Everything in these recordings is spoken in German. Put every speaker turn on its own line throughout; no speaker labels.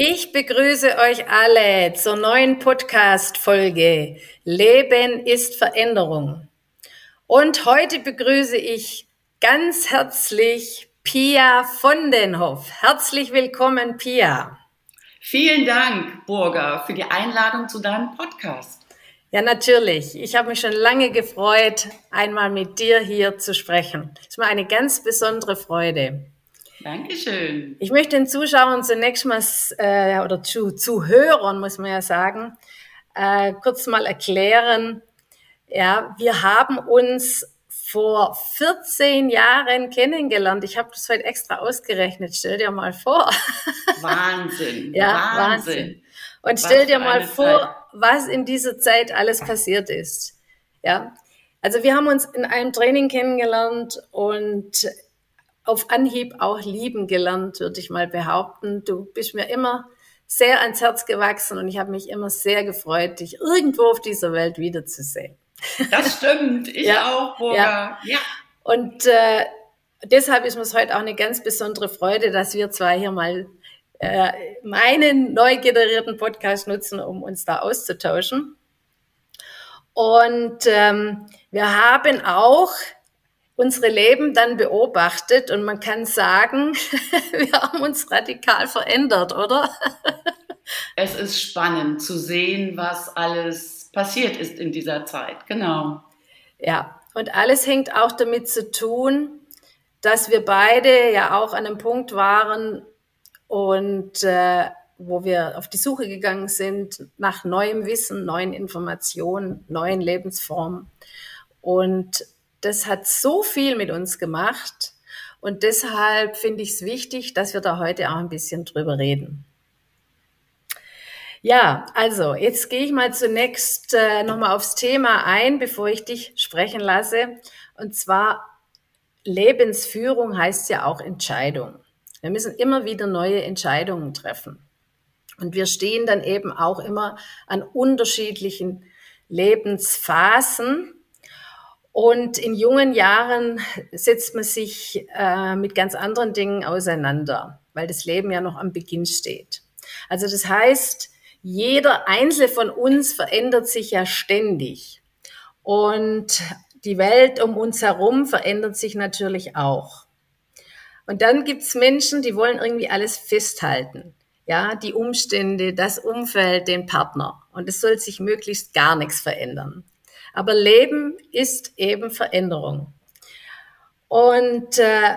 Ich begrüße euch alle zur neuen Podcast-Folge Leben ist Veränderung. Und heute begrüße ich ganz herzlich Pia von den Hoff. Herzlich willkommen, Pia.
Vielen Dank, Burger, für die Einladung zu deinem Podcast.
Ja, natürlich. Ich habe mich schon lange gefreut, einmal mit dir hier zu sprechen. Es ist mir eine ganz besondere Freude.
Dankeschön.
Ich möchte den Zuschauern zunächst mal, äh, oder zu Zuhörern, muss man ja sagen, äh, kurz mal erklären. Ja, wir haben uns vor 14 Jahren kennengelernt. Ich habe das heute extra ausgerechnet. Stell dir mal vor.
Wahnsinn.
ja, Wahnsinn. Wahnsinn. Und stell dir mal vor, Zeit. was in dieser Zeit alles passiert ist. Ja. Also wir haben uns in einem Training kennengelernt und auf Anhieb auch lieben gelernt, würde ich mal behaupten. Du bist mir immer sehr ans Herz gewachsen und ich habe mich immer sehr gefreut, dich irgendwo auf dieser Welt wiederzusehen.
Das stimmt, ich ja, auch, Burger. Ja. ja.
Und äh, deshalb ist es heute auch eine ganz besondere Freude, dass wir zwei hier mal äh, meinen neu generierten Podcast nutzen, um uns da auszutauschen. Und ähm, wir haben auch unsere Leben dann beobachtet und man kann sagen, wir haben uns radikal verändert, oder?
es ist spannend zu sehen, was alles passiert ist in dieser Zeit, genau.
Ja, und alles hängt auch damit zu tun, dass wir beide ja auch an einem Punkt waren und äh, wo wir auf die Suche gegangen sind nach neuem Wissen, neuen Informationen, neuen Lebensformen. Und das hat so viel mit uns gemacht. Und deshalb finde ich es wichtig, dass wir da heute auch ein bisschen drüber reden. Ja, also jetzt gehe ich mal zunächst äh, nochmal aufs Thema ein, bevor ich dich sprechen lasse. Und zwar Lebensführung heißt ja auch Entscheidung. Wir müssen immer wieder neue Entscheidungen treffen. Und wir stehen dann eben auch immer an unterschiedlichen Lebensphasen. Und in jungen Jahren setzt man sich äh, mit ganz anderen Dingen auseinander, weil das Leben ja noch am Beginn steht. Also das heißt, jeder Einzelne von uns verändert sich ja ständig. Und die Welt um uns herum verändert sich natürlich auch. Und dann gibt's Menschen, die wollen irgendwie alles festhalten. Ja, die Umstände, das Umfeld, den Partner. Und es soll sich möglichst gar nichts verändern. Aber Leben ist eben Veränderung. Und äh,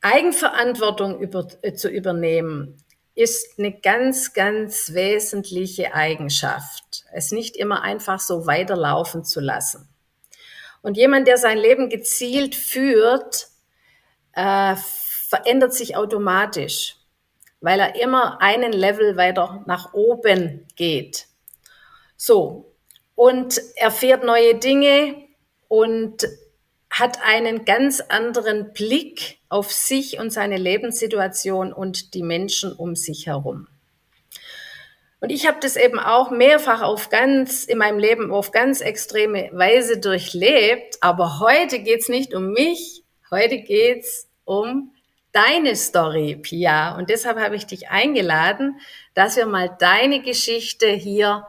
Eigenverantwortung über, äh, zu übernehmen, ist eine ganz, ganz wesentliche Eigenschaft. Es nicht immer einfach so weiterlaufen zu lassen. Und jemand, der sein Leben gezielt führt, äh, verändert sich automatisch, weil er immer einen Level weiter nach oben geht. So, und erfährt neue Dinge und hat einen ganz anderen Blick auf sich und seine Lebenssituation und die Menschen um sich herum. Und ich habe das eben auch mehrfach auf ganz in meinem Leben auf ganz extreme Weise durchlebt. Aber heute geht's nicht um mich, heute geht's um deine Story, Pia. Und deshalb habe ich dich eingeladen, dass wir mal deine Geschichte hier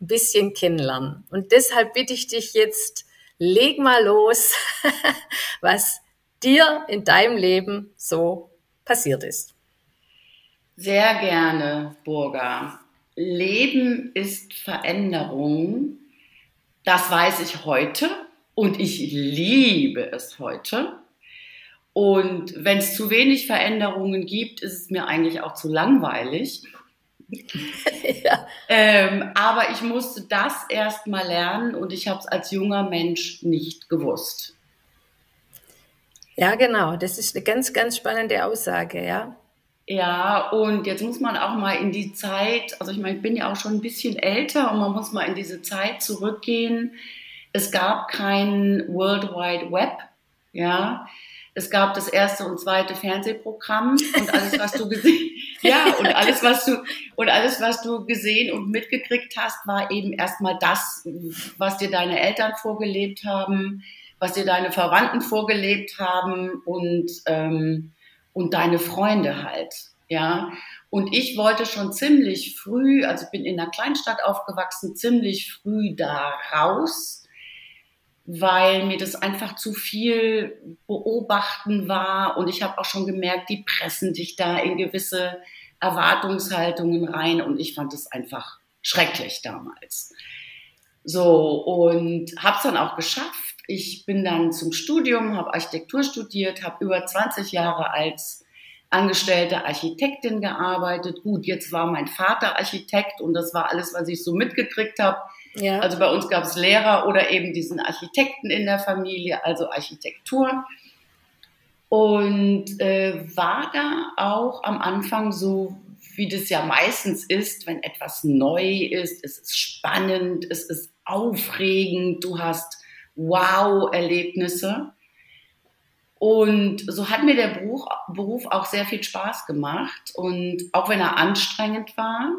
ein bisschen kennenlernen. Und deshalb bitte ich dich jetzt, leg mal los, was dir in deinem Leben so passiert ist.
Sehr gerne, Burga. Leben ist Veränderung. Das weiß ich heute und ich liebe es heute. Und wenn es zu wenig Veränderungen gibt, ist es mir eigentlich auch zu langweilig. Ja. ähm, aber ich musste das erst mal lernen und ich habe es als junger Mensch nicht gewusst.
Ja, genau. Das ist eine ganz, ganz spannende Aussage, ja.
Ja, und jetzt muss man auch mal in die Zeit, also ich meine, ich bin ja auch schon ein bisschen älter und man muss mal in diese Zeit zurückgehen. Es gab kein World Wide Web, ja. Es gab das erste und zweite Fernsehprogramm und alles, was du gesehen, ja, und alles, was du, und alles, was du gesehen und mitgekriegt hast, war eben erstmal das, was dir deine Eltern vorgelebt haben, was dir deine Verwandten vorgelebt haben und, ähm, und deine Freunde halt, ja. Und ich wollte schon ziemlich früh, also ich bin in einer Kleinstadt aufgewachsen, ziemlich früh da raus weil mir das einfach zu viel beobachten war und ich habe auch schon gemerkt, die pressen dich da in gewisse Erwartungshaltungen rein und ich fand es einfach schrecklich damals. So und habe es dann auch geschafft. Ich bin dann zum Studium, habe Architektur studiert, habe über 20 Jahre als angestellte Architektin gearbeitet. Gut, jetzt war mein Vater Architekt und das war alles, was ich so mitgekriegt habe. Ja. Also bei uns gab es Lehrer oder eben diesen Architekten in der Familie, also Architektur. Und äh, war da auch am Anfang so, wie das ja meistens ist, wenn etwas neu ist, es ist spannend, es ist aufregend, du hast Wow-Erlebnisse. Und so hat mir der Beruf, auch sehr viel Spaß gemacht und auch wenn er anstrengend war.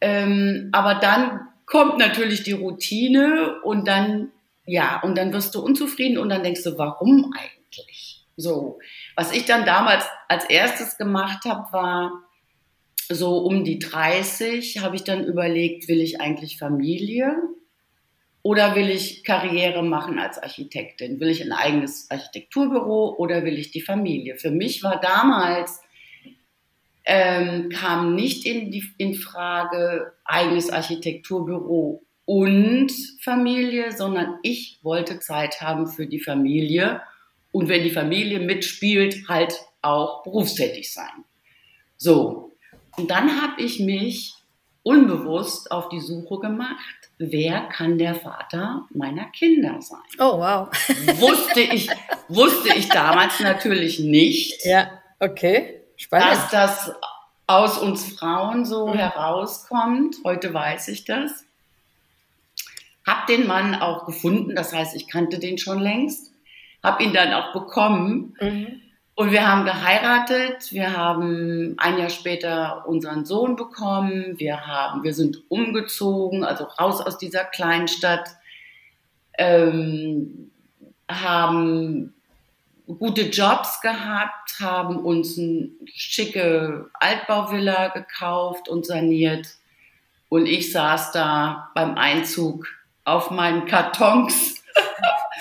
Ähm, aber dann kommt natürlich die Routine und dann, ja, und dann wirst du unzufrieden und dann denkst du, warum eigentlich? So, was ich dann damals als erstes gemacht habe, war so um die 30, habe ich dann überlegt, will ich eigentlich Familie oder will ich Karriere machen als Architektin? Will ich ein eigenes Architekturbüro oder will ich die Familie? Für mich war damals ähm, kam nicht in, die, in Frage eigenes Architekturbüro und Familie, sondern ich wollte Zeit haben für die Familie und wenn die Familie mitspielt, halt auch berufstätig sein. So, und dann habe ich mich unbewusst auf die Suche gemacht, wer kann der Vater meiner Kinder sein?
Oh, wow.
wusste ich, wusste ich damals natürlich nicht.
Ja, okay. Spannend.
Dass das aus uns Frauen so mhm. herauskommt. Heute weiß ich das. Hab den Mann auch gefunden, das heißt, ich kannte den schon längst. Hab ihn dann auch bekommen. Mhm. Und wir haben geheiratet. Wir haben ein Jahr später unseren Sohn bekommen. Wir haben, wir sind umgezogen, also raus aus dieser Kleinstadt. Ähm, haben gute Jobs gehabt, haben uns eine schicke Altbauvilla gekauft und saniert. Und ich saß da beim Einzug auf meinen Kartons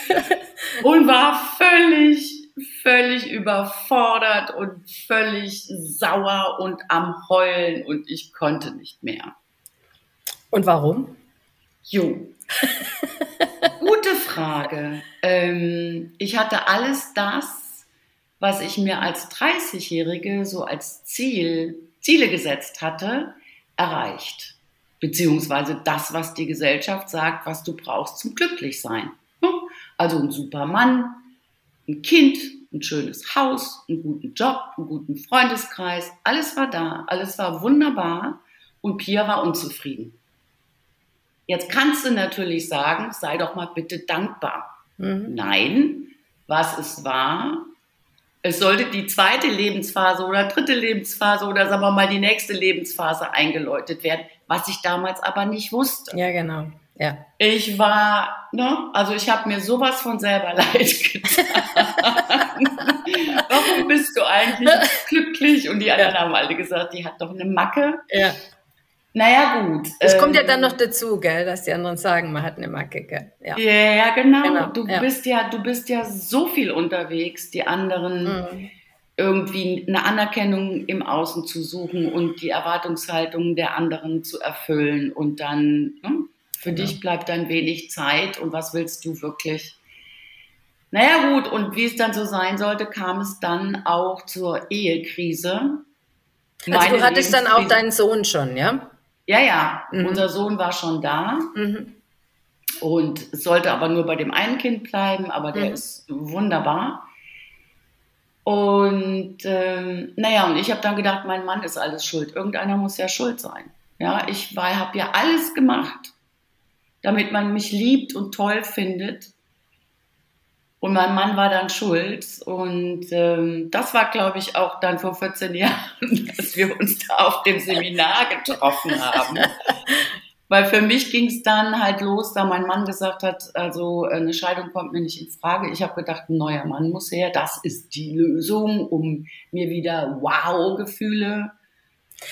und war völlig, völlig überfordert und völlig sauer und am Heulen und ich konnte nicht mehr.
Und warum?
Jo. Gute Frage. Ähm, ich hatte alles das, was ich mir als 30-Jährige so als Ziel, Ziele gesetzt hatte, erreicht. Beziehungsweise das, was die Gesellschaft sagt, was du brauchst zum Glücklichsein. Also ein super Mann, ein Kind, ein schönes Haus, einen guten Job, einen guten Freundeskreis. Alles war da, alles war wunderbar und Pia war unzufrieden. Jetzt kannst du natürlich sagen, sei doch mal bitte dankbar. Mhm. Nein, was es war, es sollte die zweite Lebensphase oder dritte Lebensphase oder sagen wir mal die nächste Lebensphase eingeläutet werden, was ich damals aber nicht wusste.
Ja, genau. Ja.
Ich war, ne, also ich habe mir sowas von selber leid getan. Warum bist du eigentlich glücklich? Und die anderen haben alle gesagt, die hat doch eine Macke.
Ja.
Naja, gut.
Es kommt ja dann ähm, noch dazu, gell, dass die anderen sagen, man hat eine Macke, gell?
Ja, ja genau. genau. Du ja. bist ja, du bist ja so viel unterwegs, die anderen mhm. irgendwie eine Anerkennung im Außen zu suchen und die Erwartungshaltung der anderen zu erfüllen und dann, ne, für genau. dich bleibt dann wenig Zeit und was willst du wirklich? Naja, gut, und wie es dann so sein sollte, kam es dann auch zur Ehekrise.
Also du hattest dann auch deinen Sohn schon, ja?
Ja, ja, mhm. unser Sohn war schon da. Mhm. Und sollte aber nur bei dem einen Kind bleiben, aber der mhm. ist wunderbar. Und ähm, naja, und ich habe dann gedacht, mein Mann ist alles schuld. Irgendeiner muss ja schuld sein. Ja, ich habe ja alles gemacht, damit man mich liebt und toll findet. Und mein Mann war dann schuld. Und ähm, das war, glaube ich, auch dann vor 14 Jahren, dass wir uns da auf dem Seminar getroffen haben. Weil für mich ging es dann halt los, da mein Mann gesagt hat, also eine Scheidung kommt mir nicht in Frage. Ich habe gedacht, ein neuer Mann muss her. Das ist die Lösung, um mir wieder Wow-Gefühle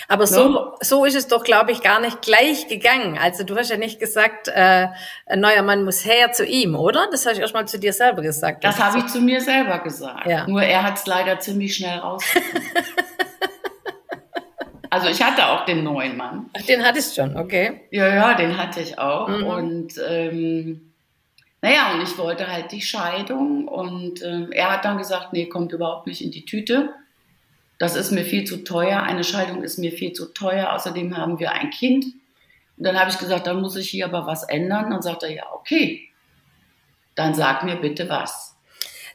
aber so, so ist es doch, glaube ich, gar nicht gleich gegangen. Also du hast ja nicht gesagt, äh, ein neuer Mann muss her zu ihm, oder? Das hast du erst mal zu dir selber gesagt.
Das habe ich zu mir selber gesagt. Ja. Nur er hat es leider ziemlich schnell rausgefunden. also ich hatte auch den neuen Mann.
Ach, den hattest du schon, okay.
Ja, ja, den hatte ich auch. Mhm. Und ähm, naja, und ich wollte halt die Scheidung. Und ähm, er hat dann gesagt, nee, kommt überhaupt nicht in die Tüte das ist mir viel zu teuer, eine Scheidung ist mir viel zu teuer, außerdem haben wir ein Kind. Und dann habe ich gesagt, dann muss ich hier aber was ändern. Dann sagt er, ja, okay, dann sag mir bitte was.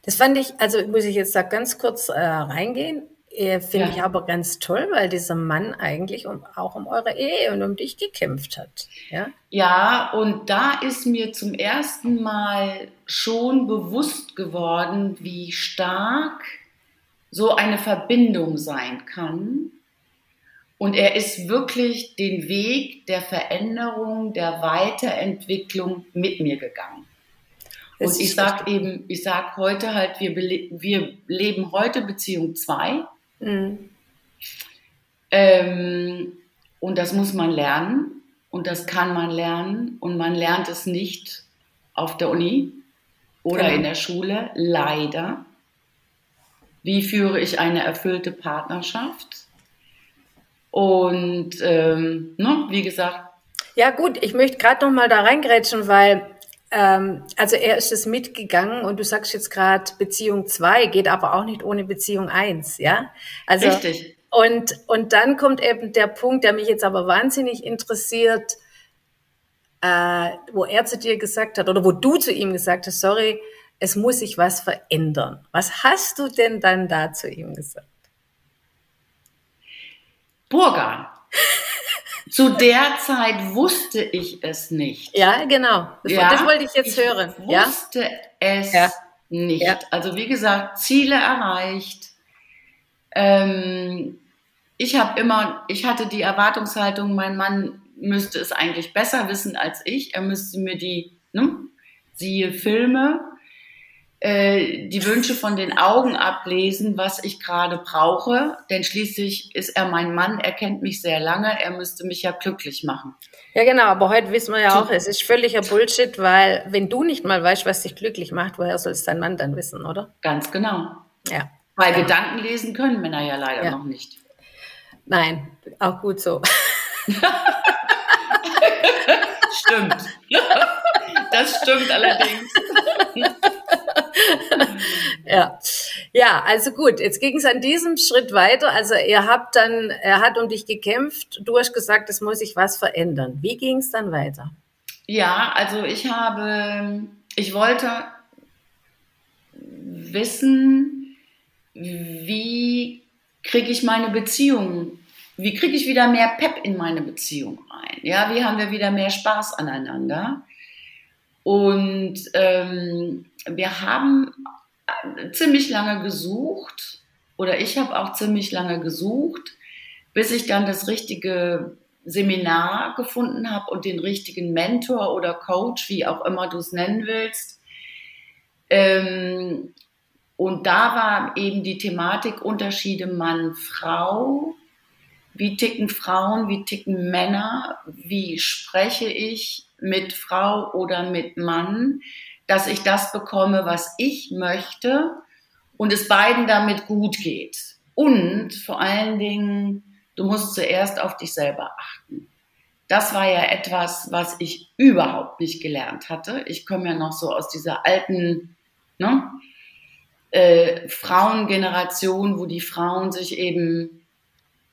Das fand ich, also muss ich jetzt da ganz kurz äh, reingehen. Äh, Finde ja. ich aber ganz toll, weil dieser Mann eigentlich um, auch um eure Ehe und um dich gekämpft hat. Ja?
ja, und da ist mir zum ersten Mal schon bewusst geworden, wie stark so eine Verbindung sein kann. Und er ist wirklich den Weg der Veränderung, der Weiterentwicklung mit mir gegangen. Und ich sag eben, ich sag heute halt, wir, wir leben heute Beziehung 2. Mhm. Ähm, und das muss man lernen und das kann man lernen und man lernt es nicht auf der Uni oder genau. in der Schule, leider. Wie führe ich eine erfüllte Partnerschaft? Und ähm, ne, wie gesagt.
Ja gut, ich möchte gerade noch mal da reingrätschen, weil ähm, also er ist es mitgegangen und du sagst jetzt gerade Beziehung 2 geht aber auch nicht ohne Beziehung 1, ja? Also, Richtig. Und, und dann kommt eben der Punkt, der mich jetzt aber wahnsinnig interessiert, äh, wo er zu dir gesagt hat oder wo du zu ihm gesagt hast, sorry, es muss sich was verändern. Was hast du denn dann da zu ihm gesagt?
Burgan. Zu der Zeit wusste ich es nicht.
Ja, genau. Das, ja, das wollte ich jetzt
ich
hören.
Ich wusste ja? es ja. nicht. Also wie gesagt, Ziele erreicht. Ähm, ich habe immer, ich hatte die Erwartungshaltung, mein Mann müsste es eigentlich besser wissen als ich. Er müsste mir die, ne, siehe Filme, äh, die Wünsche von den Augen ablesen, was ich gerade brauche. Denn schließlich ist er mein Mann, er kennt mich sehr lange, er müsste mich ja glücklich machen.
Ja, genau, aber heute wissen wir ja auch, es ist völliger Bullshit, weil wenn du nicht mal weißt, was dich glücklich macht, woher soll es dein Mann dann wissen, oder?
Ganz genau.
Ja.
Weil
ja.
Gedanken lesen können Männer ja leider ja. noch nicht.
Nein, auch gut so.
stimmt. Das stimmt allerdings.
ja. Ja, also gut, jetzt ging es an diesem Schritt weiter. Also ihr habt dann, er hat um dich gekämpft, du hast gesagt, es muss sich was verändern. Wie ging es dann weiter?
Ja, also ich habe, ich wollte wissen, wie kriege ich meine Beziehung, wie kriege ich wieder mehr Pep in meine Beziehung rein? Ja, wie haben wir wieder mehr Spaß aneinander? Und ähm, wir haben ziemlich lange gesucht oder ich habe auch ziemlich lange gesucht, bis ich dann das richtige Seminar gefunden habe und den richtigen Mentor oder Coach, wie auch immer du es nennen willst. Ähm, und da war eben die Thematik Unterschiede Mann-Frau. Wie ticken Frauen, wie ticken Männer? Wie spreche ich mit Frau oder mit Mann? dass ich das bekomme, was ich möchte und es beiden damit gut geht. Und vor allen Dingen, du musst zuerst auf dich selber achten. Das war ja etwas, was ich überhaupt nicht gelernt hatte. Ich komme ja noch so aus dieser alten ne, äh, Frauengeneration, wo die Frauen sich eben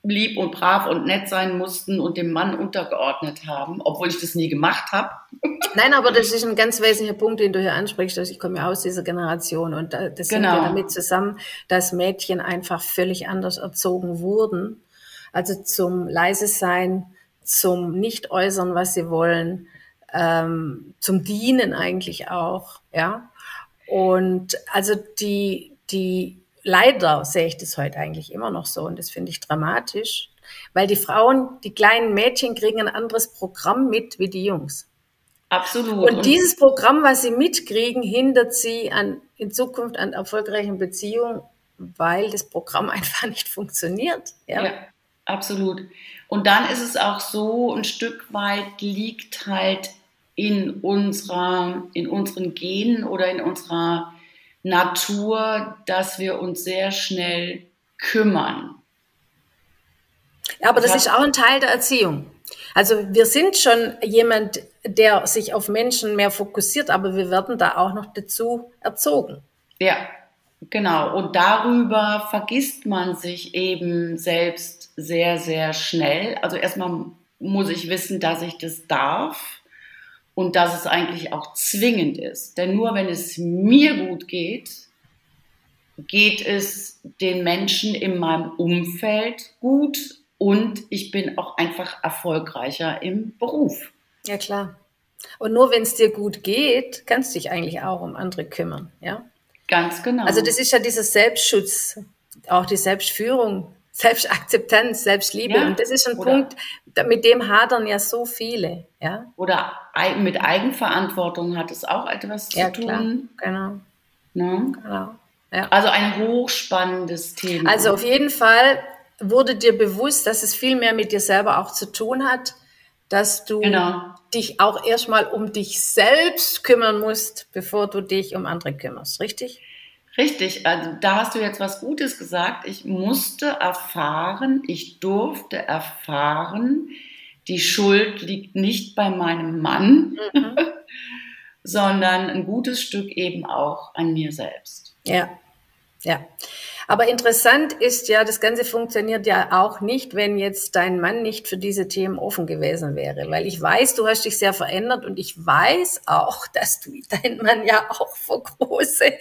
lieb und brav und nett sein mussten und dem Mann untergeordnet haben, obwohl ich das nie gemacht habe.
Nein, aber das ist ein ganz wesentlicher Punkt, den du hier ansprichst. Also ich komme ja aus dieser Generation und das genau. hängt ja damit zusammen, dass Mädchen einfach völlig anders erzogen wurden. Also zum leise sein, zum nicht äußern, was sie wollen, ähm, zum Dienen eigentlich auch, ja. Und also die, die leider sehe ich das heute eigentlich immer noch so und das finde ich dramatisch, weil die Frauen, die kleinen Mädchen kriegen ein anderes Programm mit wie die Jungs.
Absolut.
Und, dieses Programm, was sie mitkriegen, hindert sie an, in Zukunft an erfolgreichen Beziehungen, weil das Programm einfach nicht funktioniert. Ja? ja,
absolut. Und dann ist es auch so, ein Stück weit liegt halt in unserer, in unseren Genen oder in unserer Natur, dass wir uns sehr schnell kümmern.
Ja, aber das, das ist auch ein Teil der Erziehung. Also wir sind schon jemand, der sich auf Menschen mehr fokussiert, aber wir werden da auch noch dazu erzogen.
Ja, genau. Und darüber vergisst man sich eben selbst sehr, sehr schnell. Also erstmal muss ich wissen, dass ich das darf und dass es eigentlich auch zwingend ist. Denn nur wenn es mir gut geht, geht es den Menschen in meinem Umfeld gut und ich bin auch einfach erfolgreicher im Beruf.
Ja, klar. Und nur wenn es dir gut geht, kannst du dich eigentlich auch um andere kümmern, ja?
Ganz genau.
Also das ist ja dieser Selbstschutz, auch die Selbstführung, Selbstakzeptanz, Selbstliebe. Ja, und das ist ein Punkt, mit dem hadern ja so viele. Ja?
Oder mit Eigenverantwortung hat es auch etwas zu ja, tun. Klar.
Genau.
Ne? genau. Ja. Also ein hochspannendes Thema.
Also auf jeden Fall wurde dir bewusst, dass es viel mehr mit dir selber auch zu tun hat, dass du genau. dich auch erstmal um dich selbst kümmern musst, bevor du dich um andere kümmerst, richtig?
Richtig, also da hast du jetzt was Gutes gesagt. Ich musste erfahren, ich durfte erfahren, die Schuld liegt nicht bei meinem Mann, mhm. sondern ein gutes Stück eben auch an mir selbst.
Ja, ja. Aber interessant ist ja, das Ganze funktioniert ja auch nicht, wenn jetzt dein Mann nicht für diese Themen offen gewesen wäre. Weil ich weiß, du hast dich sehr verändert und ich weiß auch, dass du deinen Mann ja auch vor große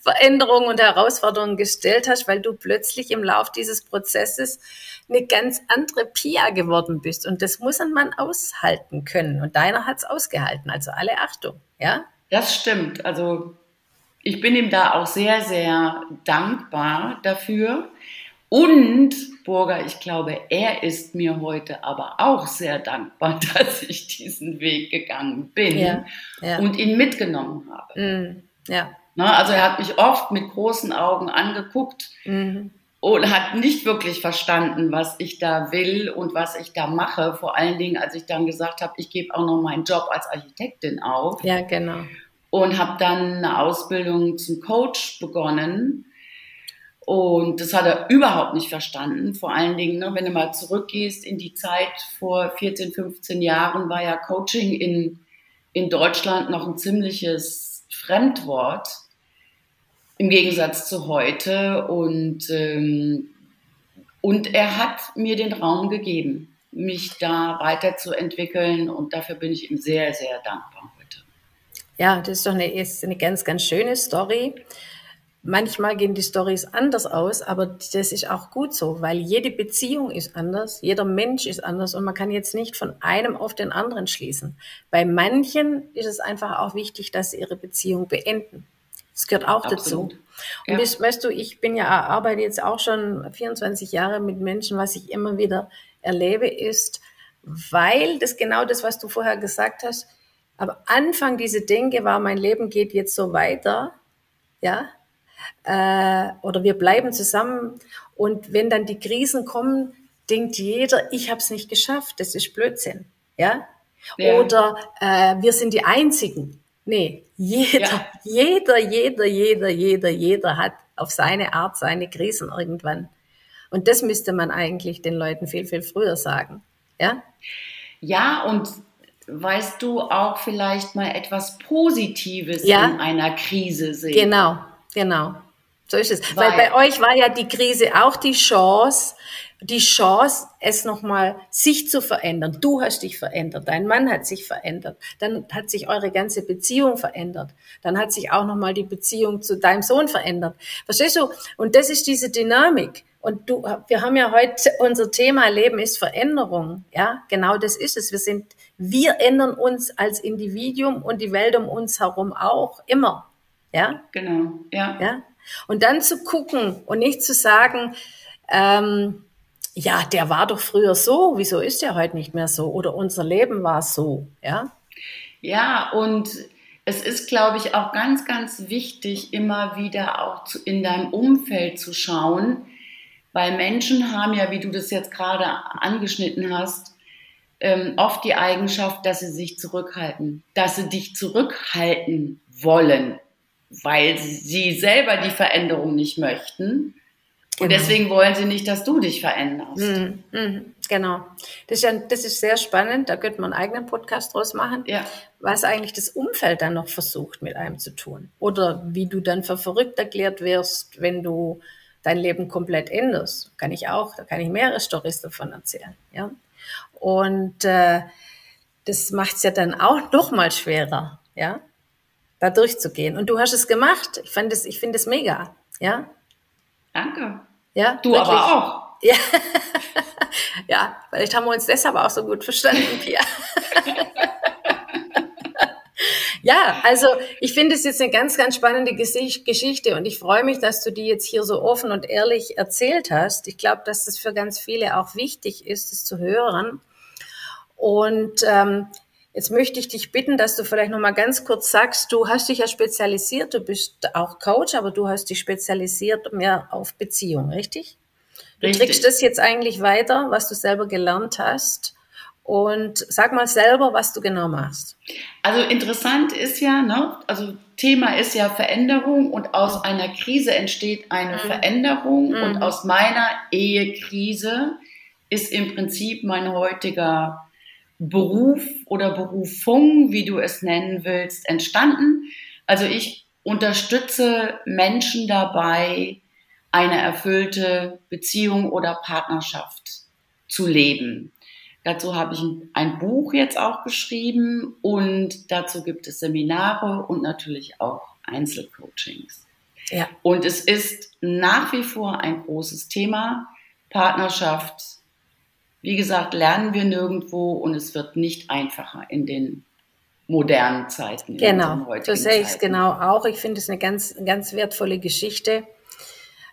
Veränderungen und Herausforderungen gestellt hast, weil du plötzlich im Lauf dieses Prozesses eine ganz andere Pia geworden bist. Und das muss ein Mann aushalten können. Und deiner hat es ausgehalten. Also alle Achtung, ja?
Das stimmt. Also ich bin ihm da auch sehr, sehr dankbar dafür. Und, Burger, ich glaube, er ist mir heute aber auch sehr dankbar, dass ich diesen Weg gegangen bin ja, ja. und ihn mitgenommen habe.
Mm, ja.
Na, also er hat mich oft mit großen Augen angeguckt mhm. und hat nicht wirklich verstanden, was ich da will und was ich da mache. Vor allen Dingen, als ich dann gesagt habe, ich gebe auch noch meinen Job als Architektin auf.
Ja, genau
und habe dann eine Ausbildung zum Coach begonnen. Und das hat er überhaupt nicht verstanden. Vor allen Dingen, ne, wenn du mal zurückgehst in die Zeit vor 14, 15 Jahren, war ja Coaching in, in Deutschland noch ein ziemliches Fremdwort im Gegensatz zu heute. Und, ähm, und er hat mir den Raum gegeben, mich da weiterzuentwickeln. Und dafür bin ich ihm sehr, sehr dankbar.
Ja, das ist doch eine, ist eine ganz, ganz schöne Story. Manchmal gehen die Stories anders aus, aber das ist auch gut so, weil jede Beziehung ist anders, jeder Mensch ist anders und man kann jetzt nicht von einem auf den anderen schließen. Bei manchen ist es einfach auch wichtig, dass sie ihre Beziehung beenden. Das gehört auch Absolut. dazu. Und ja. das, weißt du, ich bin ja, arbeite jetzt auch schon 24 Jahre mit Menschen, was ich immer wieder erlebe, ist, weil das genau das, was du vorher gesagt hast, am Anfang diese Denke war, mein Leben geht jetzt so weiter, ja, äh, oder wir bleiben zusammen. Und wenn dann die Krisen kommen, denkt jeder, ich habe es nicht geschafft, das ist Blödsinn, ja. ja. Oder äh, wir sind die Einzigen. Nee, jeder, ja. jeder, jeder, jeder, jeder, jeder hat auf seine Art seine Krisen irgendwann. Und das müsste man eigentlich den Leuten viel, viel früher sagen. Ja?
Ja, und weißt du, auch vielleicht mal etwas Positives ja. in einer Krise sehen.
Genau, genau. So ist es. Weil, Weil bei euch war ja die Krise auch die Chance, die Chance, es nochmal sich zu verändern. Du hast dich verändert, dein Mann hat sich verändert, dann hat sich eure ganze Beziehung verändert, dann hat sich auch nochmal die Beziehung zu deinem Sohn verändert. Verstehst du? Und das ist diese Dynamik. Und du, wir haben ja heute unser Thema Leben ist Veränderung. Ja, genau das ist es. Wir sind, wir ändern uns als Individuum und die Welt um uns herum auch immer. Ja,
genau. Ja.
Ja. Und dann zu gucken und nicht zu sagen, ähm, ja, der war doch früher so, wieso ist der heute nicht mehr so? Oder unser Leben war so, ja?
Ja, und es ist, glaube ich, auch ganz, ganz wichtig, immer wieder auch zu, in deinem Umfeld zu schauen, weil Menschen haben ja, wie du das jetzt gerade angeschnitten hast, ähm, oft die Eigenschaft, dass sie sich zurückhalten, dass sie dich zurückhalten wollen, weil sie selber die Veränderung nicht möchten und genau. deswegen wollen sie nicht, dass du dich veränderst. Mhm.
Mhm. Genau. Das ist, ja, das ist sehr spannend. Da könnte man einen eigenen Podcast draus machen. Ja. Was eigentlich das Umfeld dann noch versucht, mit einem zu tun. Oder wie du dann für verrückt erklärt wirst, wenn du dein Leben komplett änderst. Kann ich auch, da kann ich mehrere Stories davon erzählen. Ja. Und äh, das macht es ja dann auch noch mal schwerer, ja, da durchzugehen. Und du hast es gemacht. Ich finde es, ich finde es mega, ja.
Danke.
Ja,
du wirklich. aber auch.
Ja. ja, vielleicht haben wir uns deshalb auch so gut verstanden, Pia. ja, also ich finde es jetzt eine ganz, ganz spannende Geschichte und ich freue mich, dass du die jetzt hier so offen und ehrlich erzählt hast. Ich glaube, dass das für ganz viele auch wichtig ist, es zu hören. Und ähm, Jetzt möchte ich dich bitten, dass du vielleicht noch mal ganz kurz sagst, du hast dich ja spezialisiert, du bist auch Coach, aber du hast dich spezialisiert mehr auf Beziehung, richtig? Du richtig. trägst das jetzt eigentlich weiter, was du selber gelernt hast. Und sag mal selber, was du genau machst.
Also interessant ist ja, ne, also Thema ist ja Veränderung und aus einer Krise entsteht eine mhm. Veränderung mhm. und aus meiner Ehekrise ist im Prinzip mein heutiger Beruf oder Berufung, wie du es nennen willst, entstanden. Also ich unterstütze Menschen dabei, eine erfüllte Beziehung oder Partnerschaft zu leben. Dazu habe ich ein Buch jetzt auch geschrieben und dazu gibt es Seminare und natürlich auch Einzelcoachings. Ja. Und es ist nach wie vor ein großes Thema. Partnerschaft wie gesagt, lernen wir nirgendwo und es wird nicht einfacher in den modernen Zeiten.
Genau, so sehe ich es genau auch. Ich finde es eine ganz, ganz wertvolle Geschichte.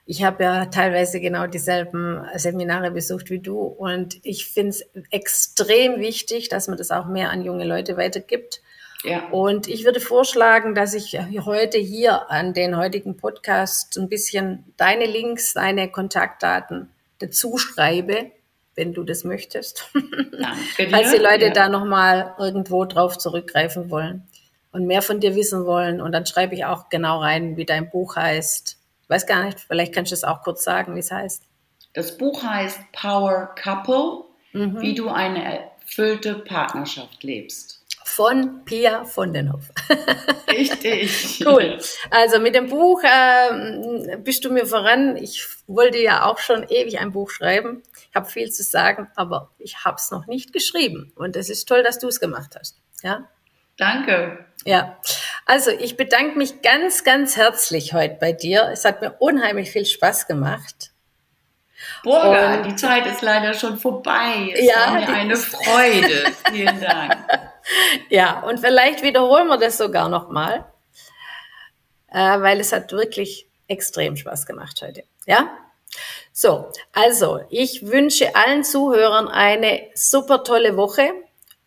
Ich habe ja teilweise genau dieselben Seminare besucht wie du und ich finde es extrem wichtig, dass man das auch mehr an junge Leute weitergibt. Ja. Und ich würde vorschlagen, dass ich heute hier an den heutigen Podcast ein bisschen deine Links, deine Kontaktdaten dazu schreibe, wenn du das möchtest. Danke dir. Falls die Leute ja. da nochmal irgendwo drauf zurückgreifen wollen und mehr von dir wissen wollen. Und dann schreibe ich auch genau rein, wie dein Buch heißt. Ich weiß gar nicht, vielleicht kannst du es auch kurz sagen, wie es heißt.
Das Buch heißt Power Couple, mhm. wie du eine erfüllte Partnerschaft lebst
von Pia von den Hof.
Richtig.
cool. Also mit dem Buch äh, bist du mir voran. Ich wollte ja auch schon ewig ein Buch schreiben. Ich habe viel zu sagen, aber ich habe es noch nicht geschrieben. Und es ist toll, dass du es gemacht hast. Ja.
Danke.
Ja, also ich bedanke mich ganz, ganz herzlich heute bei dir. Es hat mir unheimlich viel Spaß gemacht.
Burger, die Zeit ist leider schon vorbei. Es ja, war mir eine Freude. Vielen Dank.
ja, und vielleicht wiederholen wir das sogar nochmal, äh, weil es hat wirklich extrem Spaß gemacht heute. Ja? So, also ich wünsche allen Zuhörern eine super tolle Woche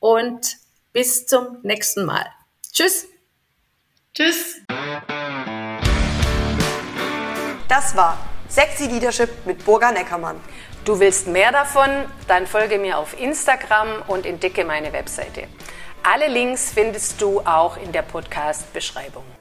und bis zum nächsten Mal. Tschüss.
Tschüss.
Das war Sexy Leadership mit Burga Neckermann.
Du willst mehr davon? Dann folge mir auf Instagram und entdecke meine Webseite. Alle Links findest du auch in der Podcast-Beschreibung.